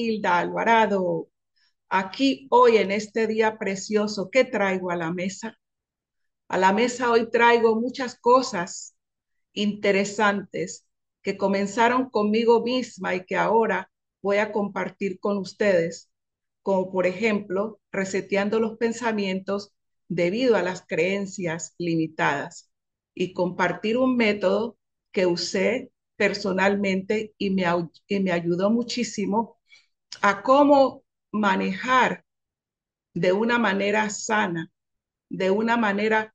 Hilda Alvarado. Aquí hoy en este día precioso, ¿qué traigo a la mesa? A la mesa hoy traigo muchas cosas interesantes que comenzaron conmigo misma y que ahora voy a compartir con ustedes, como por ejemplo, reseteando los pensamientos debido a las creencias limitadas y compartir un método que usé personalmente y me, y me ayudó muchísimo a cómo manejar de una manera sana, de una manera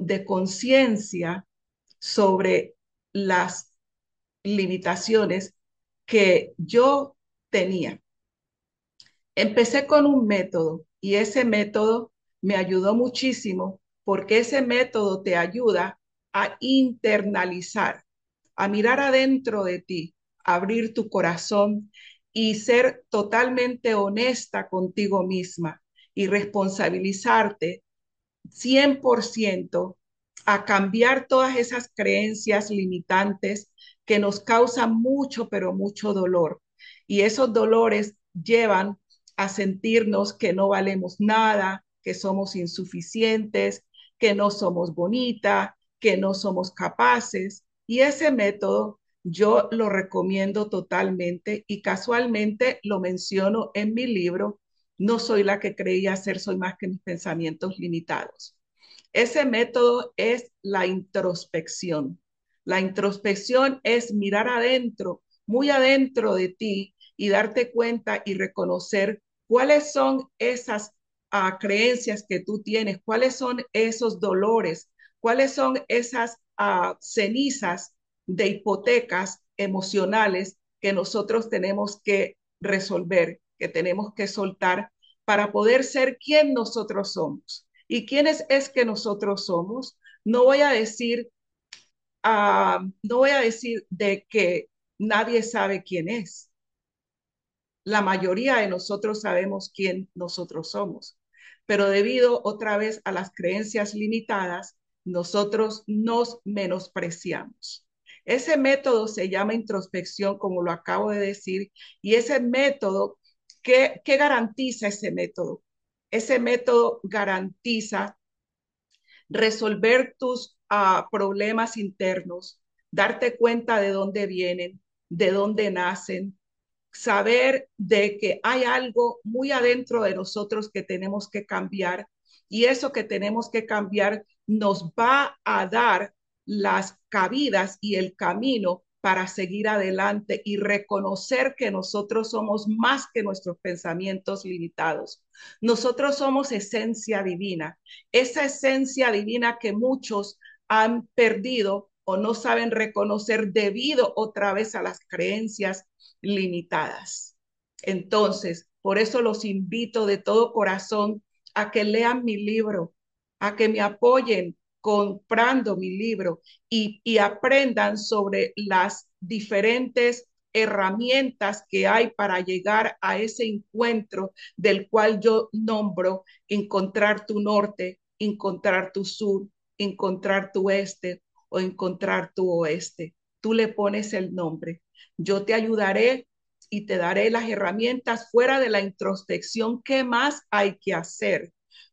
de conciencia sobre las limitaciones que yo tenía. Empecé con un método y ese método me ayudó muchísimo porque ese método te ayuda a internalizar, a mirar adentro de ti, abrir tu corazón y ser totalmente honesta contigo misma y responsabilizarte 100% a cambiar todas esas creencias limitantes que nos causan mucho, pero mucho dolor. Y esos dolores llevan a sentirnos que no valemos nada, que somos insuficientes, que no somos bonita, que no somos capaces. Y ese método yo lo recomiendo totalmente y casualmente lo menciono en mi libro, No soy la que creía ser, soy más que mis pensamientos limitados. Ese método es la introspección. La introspección es mirar adentro, muy adentro de ti y darte cuenta y reconocer cuáles son esas uh, creencias que tú tienes, cuáles son esos dolores, cuáles son esas uh, cenizas de hipotecas emocionales que nosotros tenemos que resolver, que tenemos que soltar para poder ser quien nosotros somos. ¿Y quiénes es que nosotros somos? No voy a decir, uh, no voy a decir de que nadie sabe quién es. La mayoría de nosotros sabemos quién nosotros somos, pero debido otra vez a las creencias limitadas, nosotros nos menospreciamos. Ese método se llama introspección, como lo acabo de decir, y ese método, ¿qué, qué garantiza ese método? Ese método garantiza resolver tus uh, problemas internos, darte cuenta de dónde vienen, de dónde nacen, saber de que hay algo muy adentro de nosotros que tenemos que cambiar y eso que tenemos que cambiar nos va a dar las cabidas y el camino para seguir adelante y reconocer que nosotros somos más que nuestros pensamientos limitados. Nosotros somos esencia divina, esa esencia divina que muchos han perdido o no saben reconocer debido otra vez a las creencias limitadas. Entonces, por eso los invito de todo corazón a que lean mi libro, a que me apoyen comprando mi libro y, y aprendan sobre las diferentes herramientas que hay para llegar a ese encuentro del cual yo nombro encontrar tu norte, encontrar tu sur, encontrar tu este o encontrar tu oeste. Tú le pones el nombre. Yo te ayudaré y te daré las herramientas fuera de la introspección. ¿Qué más hay que hacer?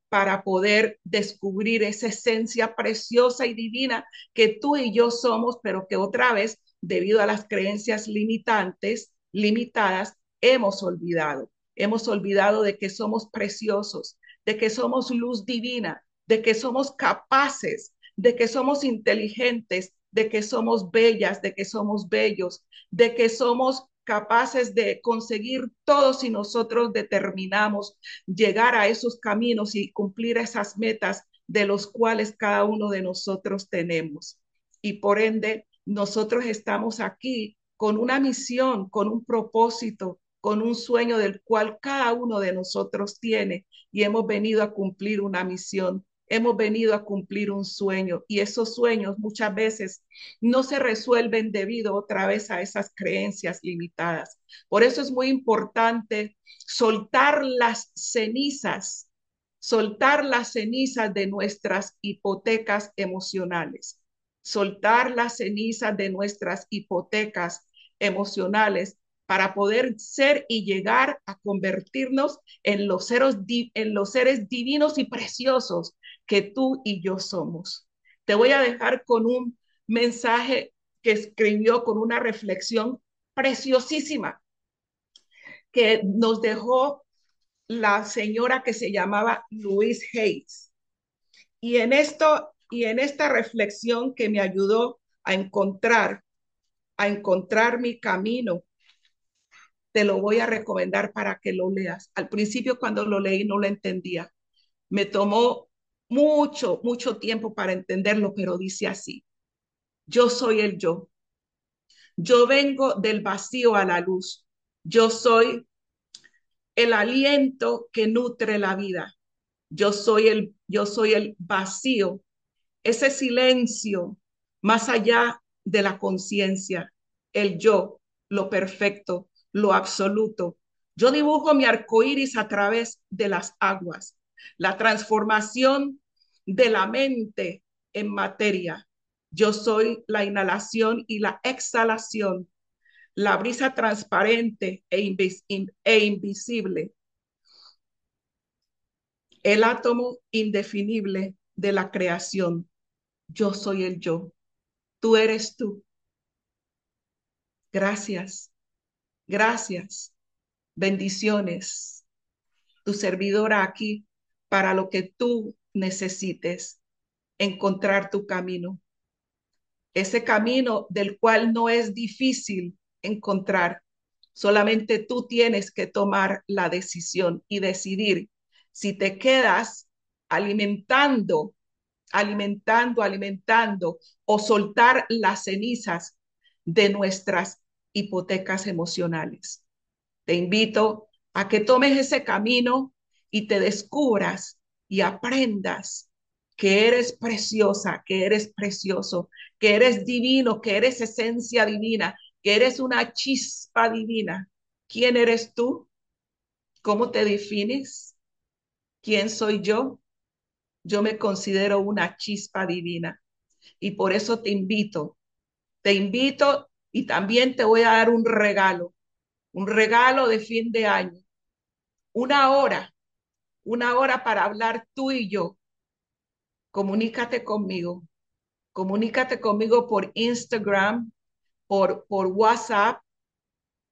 Para poder descubrir esa esencia preciosa y divina que tú y yo somos, pero que otra vez, debido a las creencias limitantes, limitadas, hemos olvidado. Hemos olvidado de que somos preciosos, de que somos luz divina, de que somos capaces, de que somos inteligentes, de que somos bellas, de que somos bellos, de que somos capaces de conseguir todo si nosotros determinamos llegar a esos caminos y cumplir esas metas de los cuales cada uno de nosotros tenemos. Y por ende, nosotros estamos aquí con una misión, con un propósito, con un sueño del cual cada uno de nosotros tiene y hemos venido a cumplir una misión hemos venido a cumplir un sueño y esos sueños muchas veces no se resuelven debido otra vez a esas creencias limitadas. Por eso es muy importante soltar las cenizas, soltar las cenizas de nuestras hipotecas emocionales, soltar las cenizas de nuestras hipotecas emocionales para poder ser y llegar a convertirnos en los, seres, en los seres divinos y preciosos que tú y yo somos. Te voy a dejar con un mensaje que escribió con una reflexión preciosísima que nos dejó la señora que se llamaba Louise Hayes. Y en esto y en esta reflexión que me ayudó a encontrar a encontrar mi camino te lo voy a recomendar para que lo leas. Al principio cuando lo leí no lo entendía. Me tomó mucho, mucho tiempo para entenderlo, pero dice así, yo soy el yo. Yo vengo del vacío a la luz. Yo soy el aliento que nutre la vida. Yo soy el, yo soy el vacío, ese silencio más allá de la conciencia, el yo, lo perfecto, lo absoluto. Yo dibujo mi arco iris a través de las aguas, la transformación de la mente en materia. Yo soy la inhalación y la exhalación, la brisa transparente e, e invisible, el átomo indefinible de la creación. Yo soy el yo. Tú eres tú. Gracias Gracias. Bendiciones. Tu servidora aquí para lo que tú necesites, encontrar tu camino. Ese camino del cual no es difícil encontrar. Solamente tú tienes que tomar la decisión y decidir si te quedas alimentando, alimentando, alimentando o soltar las cenizas de nuestras hipotecas emocionales. Te invito a que tomes ese camino y te descubras y aprendas que eres preciosa, que eres precioso, que eres divino, que eres esencia divina, que eres una chispa divina. ¿Quién eres tú? ¿Cómo te defines? ¿Quién soy yo? Yo me considero una chispa divina y por eso te invito, te invito y también te voy a dar un regalo, un regalo de fin de año, una hora, una hora para hablar tú y yo. Comunícate conmigo, comunícate conmigo por Instagram, por, por WhatsApp,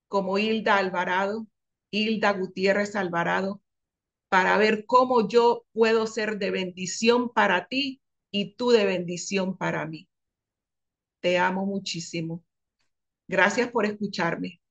como Hilda Alvarado, Hilda Gutiérrez Alvarado, para ver cómo yo puedo ser de bendición para ti y tú de bendición para mí. Te amo muchísimo. Gracias por escucharme.